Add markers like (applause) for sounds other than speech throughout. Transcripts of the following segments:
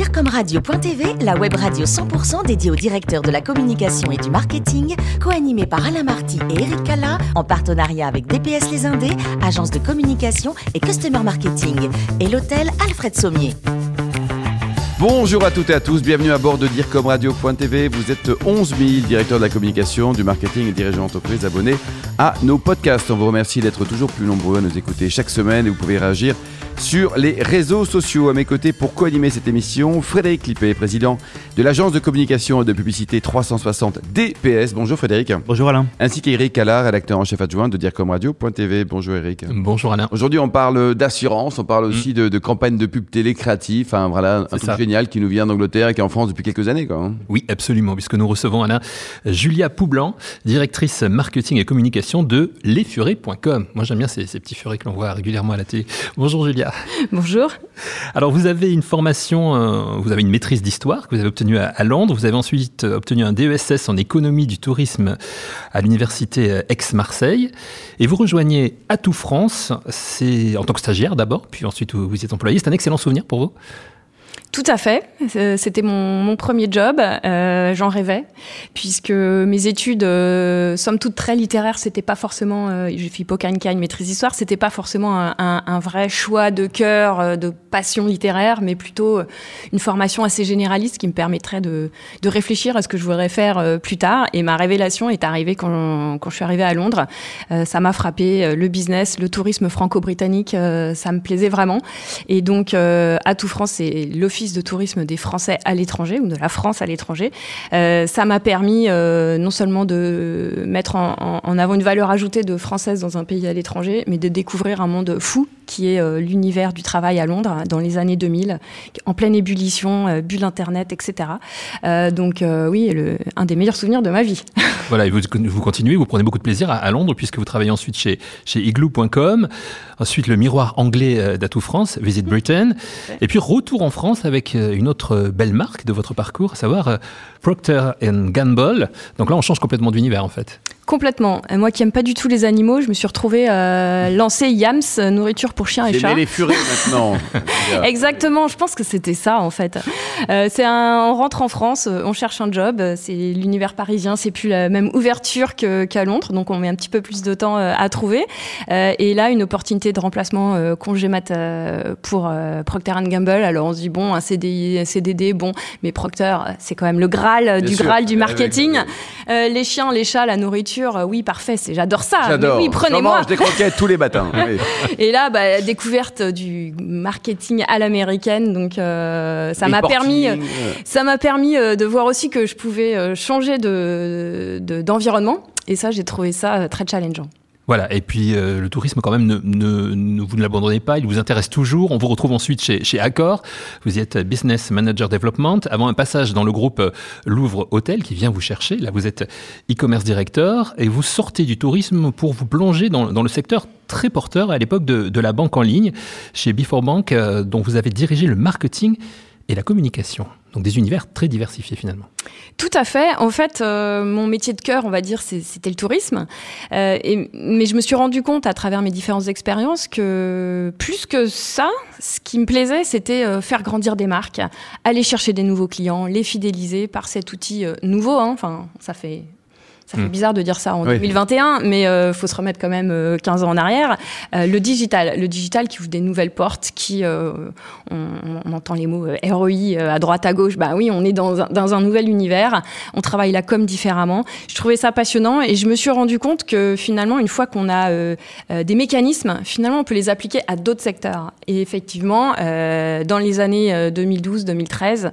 DIRCOMRadio.tv, la web radio 100% dédiée aux directeurs de la communication et du marketing, co-animée par Alain Marty et Eric Cala, en partenariat avec DPS Les Indés, agence de communication et customer marketing, et l'hôtel Alfred Sommier. Bonjour à toutes et à tous, bienvenue à bord de DIRCOMRadio.tv. Vous êtes 11 000 directeurs de la communication, du marketing et dirigeants d'entreprise abonnés à nos podcasts. On vous remercie d'être toujours plus nombreux à nous écouter chaque semaine et vous pouvez réagir sur les réseaux sociaux. À mes côtés pour co-animer cette émission, Frédéric Clippé, président de l'agence de communication et de publicité 360 DPS. Bonjour Frédéric. Bonjour Alain. Ainsi qu'Éric Allard, rédacteur en chef adjoint de DIRCOMRadio.tv. Bonjour Eric. Bonjour Alain. Aujourd'hui, on parle d'assurance, on parle aussi de, de campagne de pub télé créative. Enfin voilà, un truc génial qui nous vient d'Angleterre et qui est en France depuis quelques années. Quoi, hein. Oui, absolument, puisque nous recevons Alain Julia Poublan, directrice marketing et communication de lesfurets.com. Moi j'aime bien ces, ces petits furets que l'on voit régulièrement à la télé. Bonjour Julia. (laughs) Bonjour. Alors, vous avez une formation, euh, vous avez une maîtrise d'histoire que vous avez obtenue à, Londres. Vous avez ensuite euh, obtenu un DESS en économie du tourisme à l'université euh, Aix-Marseille. Et vous rejoignez Atout France, c'est en tant que stagiaire d'abord, puis ensuite vous, vous êtes employé. C'est un excellent souvenir pour vous? Tout à fait. C'était mon, mon, premier job. Euh, J'en rêvais, puisque mes études, euh, somme toute très littéraires, c'était pas forcément. Euh, J'ai fait maîtrise d'histoire. C'était pas forcément un, vrai choix de cœur, euh, de passion littéraire, mais plutôt une formation assez généraliste qui me permettrait de, de réfléchir à ce que je voudrais faire euh, plus tard. Et ma révélation est arrivée quand, quand je suis arrivée à Londres. Euh, ça m'a frappé. Le business, le tourisme franco-britannique, ça me plaisait vraiment. Et donc, à tout France, c'est l'office de tourisme des Français à l'étranger ou de la France à l'étranger. Euh, ça m'a permis euh, non seulement de mettre en, en, avant une valeur ajoutée de française dans un pays à l'étranger, mais de découvrir un monde fou qui est euh, l'univers du travail à Londres dans les années 2000, en pleine ébullition, bulle Internet, etc. Donc oui, le, un des meilleurs souvenirs de ma vie. (laughs) Voilà, et vous, vous continuez, vous prenez beaucoup de plaisir à, à Londres puisque vous travaillez ensuite chez, chez igloo.com, ensuite le miroir anglais d'Atout France, Visit Britain, et puis retour en France avec une autre belle marque de votre parcours, à savoir Procter Gamble. Donc là, on change complètement d'univers en fait. Complètement. Moi qui aime pas du tout les animaux, je me suis retrouvée euh, lancer Yams, nourriture pour chiens et chats. les furets maintenant. (laughs) Exactement, je pense que c'était ça en fait. Euh, c'est un, on rentre en France, on cherche un job, c'est l'univers parisien, c'est plus la même ouverture qu'à qu Londres, donc on met un petit peu plus de temps euh, à trouver. Euh, et là, une opportunité de remplacement euh, congé mat pour Procter Gamble. Alors on se dit bon, un CDI, un CDD, bon, mais Procter, c'est quand même le graal Bien du sûr. graal du marketing. les chiens, les chats, la nourriture oui, parfait, c'est j'adore ça. J'adore. Oui, prenez-moi. Je des croquettes tous les matins. (laughs) Oui. Et là, bah, découverte du marketing à l'américaine, donc euh, ça m'a permis, euh, ça m'a permis euh, de voir aussi que je pouvais euh, changer de d'environnement. De, et ça, j'ai trouvé ça très challengeant. Voilà, et puis euh, le tourisme quand même, ne, vous ne l'abandonnez pas, il vous intéresse toujours. On vous retrouve ensuite chez, Accor, vous y êtes Business Manager Development, avant un passage dans le groupe Louvre Hôtel qui vient vous chercher. Là, vous êtes e-commerce directeur et vous sortez du tourisme pour vous plonger dans, dans le secteur très porteur à l'époque de, de, la banque en ligne, chez Before Bank, euh, dont vous avez dirigé le marketing et la communication. Donc des univers très diversifiés finalement. Tout à fait. En fait, euh, mon métier de cœur, on va dire, c'était le tourisme. Euh, mais je me suis rendu compte à travers mes différentes expériences que plus que ça, ce qui me plaisait, c'était euh, faire grandir des marques, aller chercher des nouveaux clients, les fidéliser par cet outil nouveau. Hein. Enfin, ça fait ça fait bizarre de dire ça en oui. 2021, mais euh, faut se remettre quand même euh, 15 ans en arrière. Euh, le digital, le digital qui ouvre des nouvelles portes, qui euh, on, on, entend les mots euh, ROI à droite à gauche. Bah oui, on est dans un, dans un nouvel univers. On travaille la com différemment. Je trouvais ça passionnant et je me suis rendu compte que finalement, une fois qu'on a des mécanismes, finalement, on peut les appliquer à d'autres secteurs. Et effectivement, dans les années 2012-2013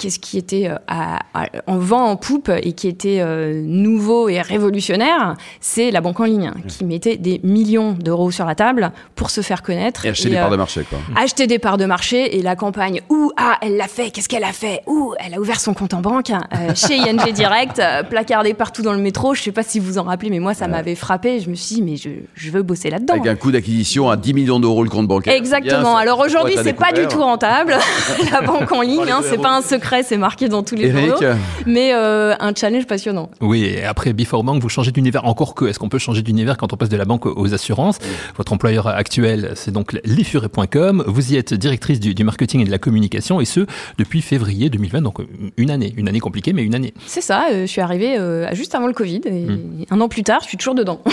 qu'est-ce qui était à, à, en vent en poupe et qui était euh, nouveau et révolutionnaire, c'est la banque en ligne mmh. qui mettait des millions d'euros sur la table pour se faire connaître. Et acheter et, des euh, parts de marché, quoi. Acheter des parts de marché et la campagne, ouh, ah, elle l'a fait, qu'est-ce qu'elle a fait? Ouh, elle a ouvert son compte en banque euh, chez ING (laughs) Direct, placardé partout dans le métro. Je sais pas si vous en rappelez, mais moi, ça ouais. m'avait frappé. Je me suis dit, mais je, je veux bosser là-dedans. Avec un coût d'acquisition à 10 millions d'euros le compte bancaire. Exactement. Bien, Alors aujourd'hui, c'est pas du tout rentable. (laughs) la banque en ligne, hein, c'est pas un secret c'est marqué dans tous les Eric. journaux, mais euh, un challenge passionnant. Oui, et après Before Bank, vous changez d'univers encore que. Est-ce qu'on peut changer d'univers quand on passe de la banque aux assurances? Votre employeur actuel, c'est donc lesfurets.com. Vous y êtes directrice du, marketing et de la communication, et ce depuis février 2020, donc une année, une année compliquée, mais une année. C'est ça. je suis arrivée juste avant le Covid, et hmm. un an plus tard, je suis toujours dedans. (laughs)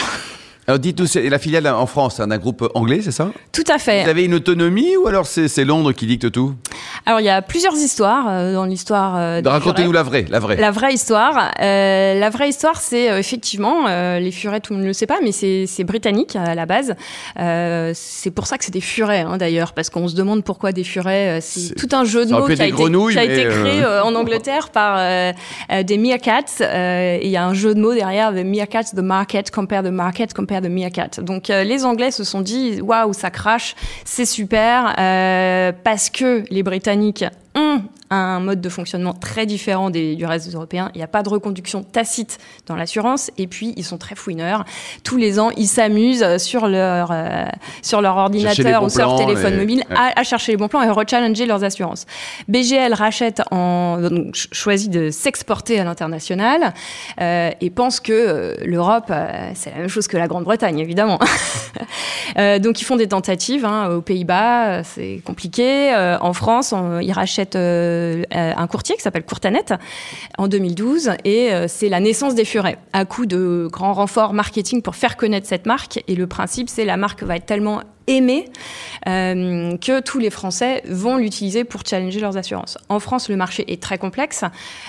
Alors dites-nous, c'est la filiale en France hein, d'un groupe anglais, c'est ça Tout à fait. Vous avez une autonomie ou alors c'est Londres qui dicte tout Alors il y a plusieurs histoires euh, dans l'histoire. Euh, Racontez-nous la vraie, la vraie. La vraie histoire. Euh, la vraie histoire, c'est effectivement les furets, tout le monde ne le sait pas, mais c'est britannique à la base. c'est pour ça que c'est des furets hein, d'ailleurs, parce qu'on se demande pourquoi des furets. C'est tout un jeu de mots qui a, été, qui a été, créé en Angleterre par des meerkats. Il y a un jeu de mots derrière, the meerkats, the market, compare the market, compare de Meerkat. Donc euh, les Anglais se sont dit waouh ça crache, c'est super euh, parce que les Britanniques ont un mode de fonctionnement très différent des, du reste des Européens. Il n'y a pas de reconduction tacite dans l'assurance. Et puis, ils sont très fouineurs. Tous les ans, ils s'amusent sur leur, euh, sur leur ordinateur ou sur leur téléphone mobile à, chercher les bons plans et rechallenger leurs assurances. BGL rachète en, donc, choisit de s'exporter à l'international euh, et pense que euh, l'Europe, euh, c'est la même chose que la Grande-Bretagne, évidemment. (laughs) donc, ils font des tentatives hein, aux Pays-Bas, c'est compliqué. en France, ils rachètent euh, un courtier qui s'appelle Courtanet en 2012 et euh, c'est la naissance des furets. À coup de grands renforts marketing pour faire connaître cette marque et le principe c'est la marque va être tellement aimé euh, que tous les Français vont l'utiliser pour challenger leurs assurances. En France, le marché est très complexe.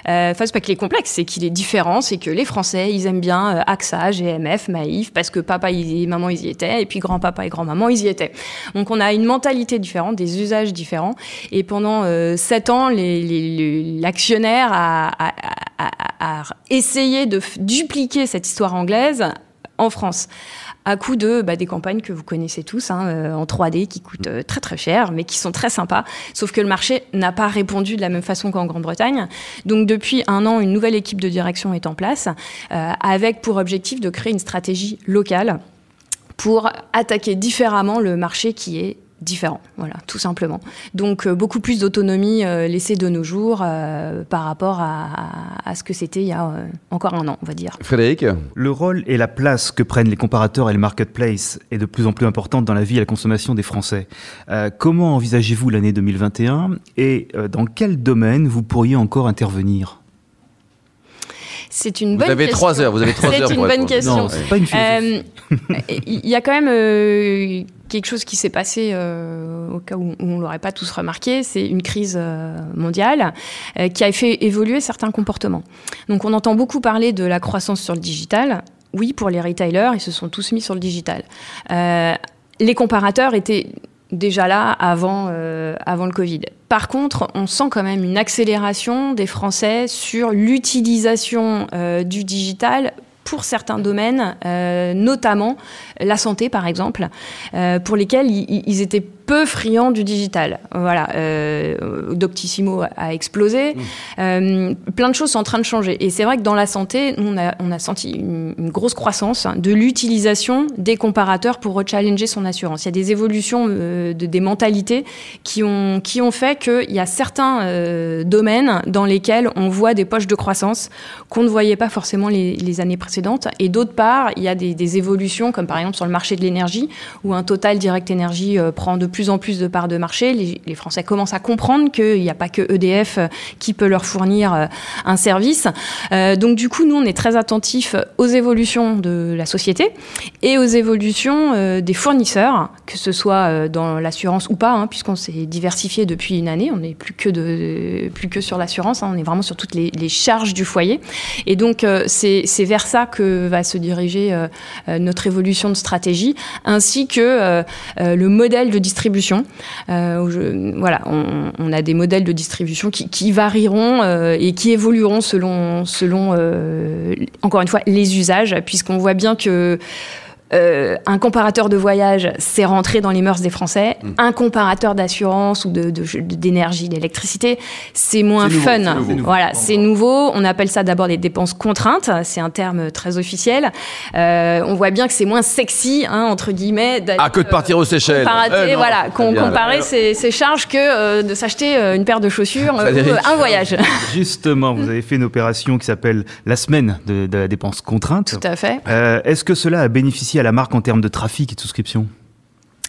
Euh, enfin, c'est pas qu'il est complexe, c'est qu'il est différent. C'est que les Français, ils aiment bien euh, AXA, GMF, Maïf, parce que papa et maman, ils y étaient, et puis grand-papa et grand-maman, ils y étaient. Donc, on a une mentalité différente, des usages différents. Et pendant euh, sept ans, l'actionnaire a, a, a, a essayé de dupliquer cette histoire anglaise en France à coup de bah, des campagnes que vous connaissez tous hein, euh, en 3D qui coûtent euh, très très cher, mais qui sont très sympas. Sauf que le marché n'a pas répondu de la même façon qu'en Grande-Bretagne. Donc depuis un an, une nouvelle équipe de direction est en place, euh, avec pour objectif de créer une stratégie locale pour attaquer différemment le marché qui est différent, voilà, tout simplement. Donc euh, beaucoup plus d'autonomie euh, laissée de nos jours euh, par rapport à, à, ce que c'était il y a encore un an, on va dire. Frédéric Le rôle et la place que prennent les comparateurs et les marketplaces est de plus en plus importante dans la vie et la consommation des Français. comment envisagez-vous l'année 2021 et dans quel domaine vous pourriez encore intervenir? C'est une bonne question. Vous avez trois heures. Vous avez trois heures. C'est une bonne question. Non, c'est pas une (laughs) Il y a quand même quelque chose qui s'est passé euh, au cas où, on on l'aurait pas tous remarqué, c'est une crise euh, mondiale euh, qui a fait évoluer certains comportements. Donc on entend beaucoup parler de la croissance sur le digital. Oui, pour les retailers, ils se sont tous mis sur le digital. les comparateurs étaient déjà là avant, avant le Covid. Par contre, on sent quand même une accélération des Français sur l'utilisation du digital pour certains domaines, euh, notamment la santé par exemple, euh, pour lesquels ils, étaient peu friands du digital. Voilà, euh, Doctissimo a explosé, mmh. euh, plein de choses sont en train de changer. Et c'est vrai que dans la santé, on a, on a senti une, grosse croissance de l'utilisation des comparateurs pour rechallenger son assurance. Il y a des évolutions de, des mentalités qui ont, qui ont fait qu'il y a certains domaines dans lesquels on voit des poches de croissance qu'on ne voyait pas forcément les, les années précédentes et d'autre part, il y a des, évolutions, comme par exemple sur le marché de l'énergie, où un Total Direct Energy euh, prend de plus en plus de parts de marché. Les, Français commencent à comprendre qu'il n'y a pas que EDF euh, qui peut leur fournir euh, un service. donc du coup, nous, on est très attentifs aux évolutions de la société et aux évolutions des fournisseurs, que ce soit dans l'assurance ou pas, hein, puisqu'on s'est diversifié depuis une année. On n'est plus que plus que sur l'assurance. Hein. on est vraiment sur toutes les, charges du foyer. Et donc c'est vers ça que va se diriger euh, euh, notre évolution de stratégie, ainsi que euh, le modèle de distribution. Voilà, on, a des modèles de distribution qui, varieront et qui évolueront selon, selon encore une fois, les usages, puisqu'on voit bien que euh, un comparateur de voyage, c'est rentrer dans les mœurs des Français. Mm. Un comparateur d'assurance ou de, de- d'énergie, d'électricité, c'est moins nouveau, fun. c'est nouveau. Voilà, c'est nouveau. On appelle ça d'abord les dépenses contraintes. C'est un terme très officiel. Euh, on voit bien que c'est moins sexy, hein, entre guillemets. d'aller, Ah, que de partir aux Seychelles. comparater, Eh voilà, bien, comparer ses, ses charges que euh, de s'acheter euh, une paire de chaussures (laughs) euh, ou euh, un voyage. (laughs) Justement, vous avez fait une opération qui s'appelle la semaine de, de la dépense contrainte. Tout à fait. Euh, Est-ce que cela a bénéficié à la marque en termes de trafic et de souscription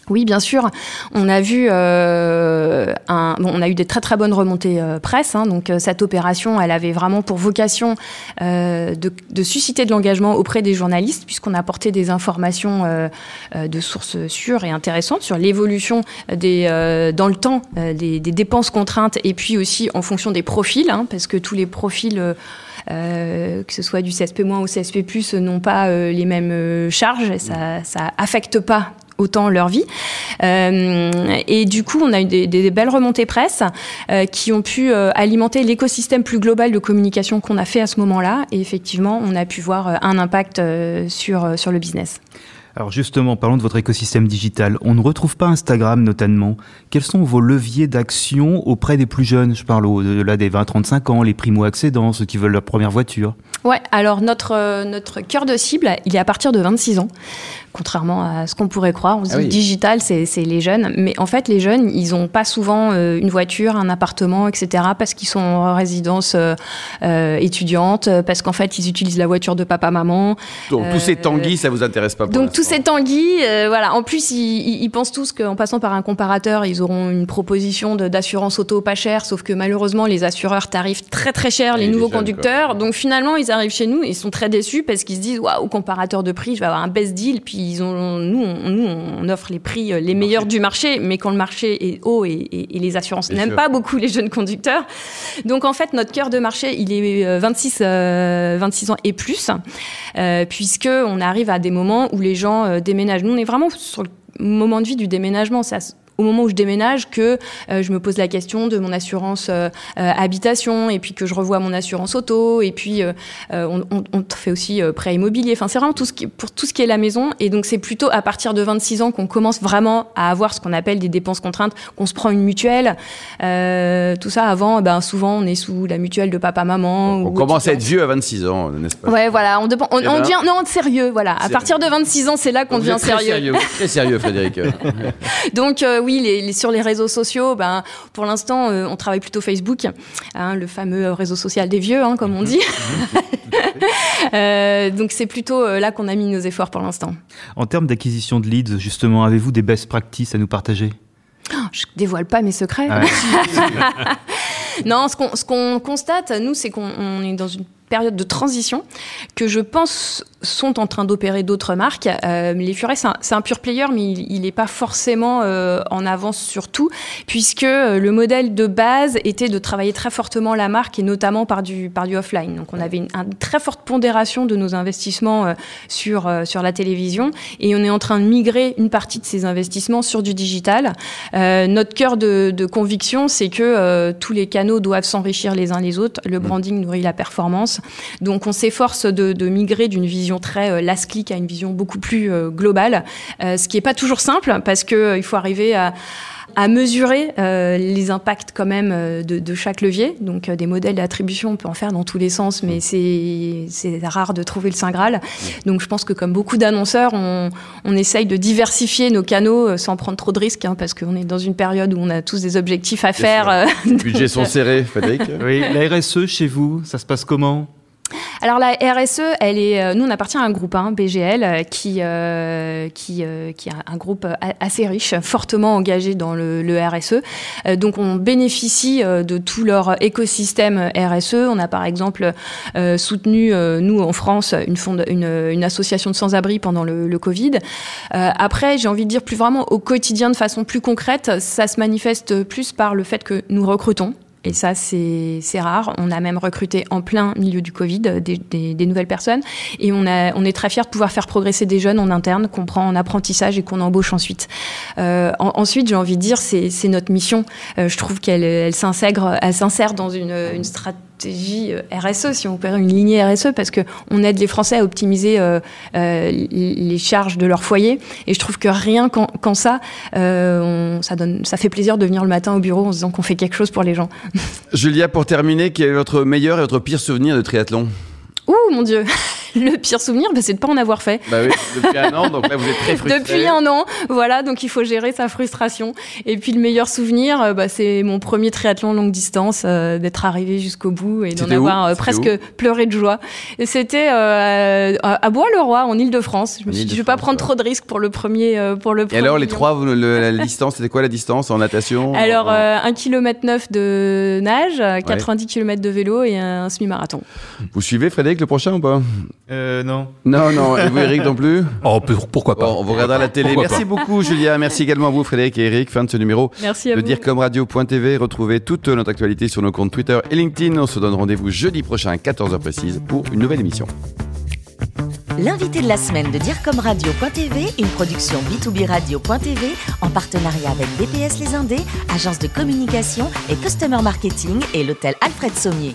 Oui, bien sûr. On a vu, euh, bon, on a eu des très très bonnes remontées euh, presse. hein. donc euh, cette opération, elle avait vraiment pour vocation de, susciter de l'engagement auprès des journalistes, puisqu'on apportait des informations de sources sûres et intéressantes sur l'évolution des dans le temps des, des dépenses contraintes et puis aussi en fonction des profils, hein, parce que tous les profils euh, euh, que ce soit du CSP- ou CSP+, n'ont pas euh, les mêmes euh, charges, et ça, ça affecte pas autant leur vie. Euh, et du coup, on a eu des, des belles remontées presse euh, qui ont pu euh, alimenter l'écosystème plus global de communication qu'on a fait à ce moment-là. Et effectivement, on a pu voir euh, un impact euh, sur, euh, sur le business. Alors justement, parlons de votre écosystème digital. On ne retrouve pas Instagram notamment. Quels sont vos leviers d'action auprès des plus jeunes? Je parle au-delà des 20-35 ans, les primo-accédants, ceux qui veulent leur première voiture. Ouais, alors notre, euh, notre cœur de cible, il est à partir de 26 ans. Contrairement à ce qu'on pourrait croire, on se Ah dit oui. digital, c'est les jeunes. Mais en fait, les jeunes, ils n'ont pas souvent euh, une voiture, un appartement, etc. parce qu'ils sont en résidence euh, euh, étudiante, euh, parce qu'en fait, ils utilisent la voiture de papa-maman. Donc, tous ces Euh, tanguis, ça vous intéresse pas pour Donc tous ces tanguis, euh, voilà. En plus, ils, ils- ils pensent tous qu'en passant par un comparateur, ils auront une proposition d'assurance auto pas chère. Sauf que malheureusement, les assureurs tarifent très très cher Et les les nouveaux jeunes, conducteurs. Donc finalement, ils arrivent chez nous et ils sont très déçus parce qu'ils se disent waouh, comparateur de prix, je vais avoir un best deal. Puis ils ont, nous, on, nous, on offre les prix euh, les meilleurs du marché, mais quand le marché est haut et, et- et les assurances n'aiment pas beaucoup (laughs) les jeunes conducteurs. Donc en fait, notre cœur de marché, il est euh, 26, euh, 26 ans et plus, euh, puisque on arrive à des moments où les gens euh, déménagent. Nous, on est vraiment sur le moment de vie du déménagement. Au moment où je déménage que euh, je me pose la question de mon assurance euh, euh, habitation et puis que je revois mon assurance auto et puis on, on- on fait aussi prêt immobilier. Enfin, c'est vraiment tout ce qui, pour tout ce qui est la maison. Et donc, c'est plutôt à partir de 26 ans qu'on commence vraiment à avoir ce qu'on appelle des dépenses contraintes, qu'on se prend une mutuelle. Tout ça avant, ben, souvent, on est sous la mutuelle de papa-maman. On ou commence à être vieux à 26 ans, n'est-ce pas? Ouais, voilà, on, dépend- on, Eh on ben- devient non sérieux, voilà. À Sérieux. partir de 26 ans, c'est là qu'on devient très sérieux. Très sérieux, Frédéric. (laughs) Donc euh, oui, les, les- sur les réseaux sociaux, ben pour l'instant, euh, on travaille plutôt Facebook, hein, le fameux réseau social des vieux, hein, comme on dit. (laughs) Euh, donc c'est plutôt euh, là qu'on a mis nos efforts pour l'instant. En termes d'acquisition de leads, justement, avez-vous des best practices à nous partager? Je dévoile pas mes secrets. Ah ouais. (laughs) (laughs) Non, ce qu'on ce qu'on constate, nous, c'est qu'on on est dans une période de transition que je pense sont en train d'opérer d'autres marques. Euh, les Furets, c'est un, un pure player, mais il n'est pas forcément euh, en avance sur tout, puisque euh, le modèle de base était de travailler très fortement la marque et notamment par du, par du offline. Donc on avait une, une très forte pondération de nos investissements euh, sur, sur la télévision et on est en train de migrer une partie de ces investissements sur du digital. Notre cœur de, de conviction, c'est que tous les canaux doivent s'enrichir les uns les autres. Le branding nourrit la performance. Donc on s'efforce de, migrer d'une vision très euh, last click à une vision beaucoup plus euh, globale, euh, ce qui n'est pas toujours simple parce que euh, il faut arriver à à mesurer euh, les impacts quand même euh, de, de chaque levier. Donc euh, des modèles d'attribution, on peut en faire dans tous les sens, mais c'est c'est rare de trouver le Saint Graal. Donc je pense que comme beaucoup d'annonceurs, on, on essaye de diversifier nos canaux sans prendre trop de risques, hein, parce qu'on est dans une période où on a tous des objectifs à faire. Les (laughs) budgets sont serrés, Frédéric. Oui, la RSE chez vous, ça se passe comment? Alors la RSE, elle est, euh, nous on appartient à un groupe, hein, BGL, euh, qui euh, qui euh, qui est un groupe assez riche, fortement engagé dans le, RSE. Euh, donc on bénéficie euh, de tout leur écosystème RSE. On a par exemple euh, soutenu euh, nous en France une, association de sans-abri pendant le, le Covid. Euh, après, j'ai envie de dire plus vraiment au quotidien de façon plus concrète, ça se manifeste plus par le fait que nous recrutons. Et ça, c'est rare. On a même recruté en plein milieu du Covid des, nouvelles personnes. Et on, est très fiers de pouvoir faire progresser des jeunes en interne qu'on prend en apprentissage et qu'on embauche ensuite. Euh, en- ensuite, j'ai envie de dire, c'est notre mission. Euh, je trouve qu'elle elle s'insère dans une stratégie stratégie RSE, si on peut une lignée RSE, parce que on aide les Français à optimiser les charges de leur foyer. Et je trouve que rien qu'en ça, ça, donne, ça fait plaisir de venir le matin au bureau en se disant qu'on fait quelque chose pour les gens. (laughs) Julia, pour terminer, quel est votre meilleur et votre pire souvenir de triathlon? Ouh, mon Dieu (laughs) le pire souvenir, bah, c'est de ne pas en avoir fait. Bah oui, depuis un an, donc là vous êtes très (laughs) frustré. Depuis un an, voilà, donc il faut gérer sa frustration. Et puis le meilleur souvenir, euh, bah, c'est mon premier triathlon longue distance, euh, d'être arrivé jusqu'au bout et d'en avoir euh, presque pleuré de joie. Et c'était à Bois-le-Roi, en Ile-de-France. Je me suis dit, je vais pas prendre trop de risques pour le premier. pour le et alors les trois, la distance, c'était quoi la distance en natation Alors 1 km 9 de nage, 90 km de vélo et un semi-marathon. Vous suivez Frédéric le prochain ou pas? Euh, non. Non, non. Et vous, Eric, non plus (laughs) Oh, pourquoi pas On vous regardera la télé. Merci beaucoup, Julia. Merci également à vous, Frédéric et Eric. Fin de ce numéro Merci à de vous. dire comme radio.tv. Retrouvez toute notre actualité sur nos comptes Twitter et LinkedIn. On se donne rendez-vous jeudi prochain à 14h précise pour une nouvelle émission. L'invité de la semaine de Dire comme Radio.tv, une production B2B Radio.tv en partenariat avec DPS Les Indés, agence de communication et customer marketing et l'hôtel Alfred Sommier.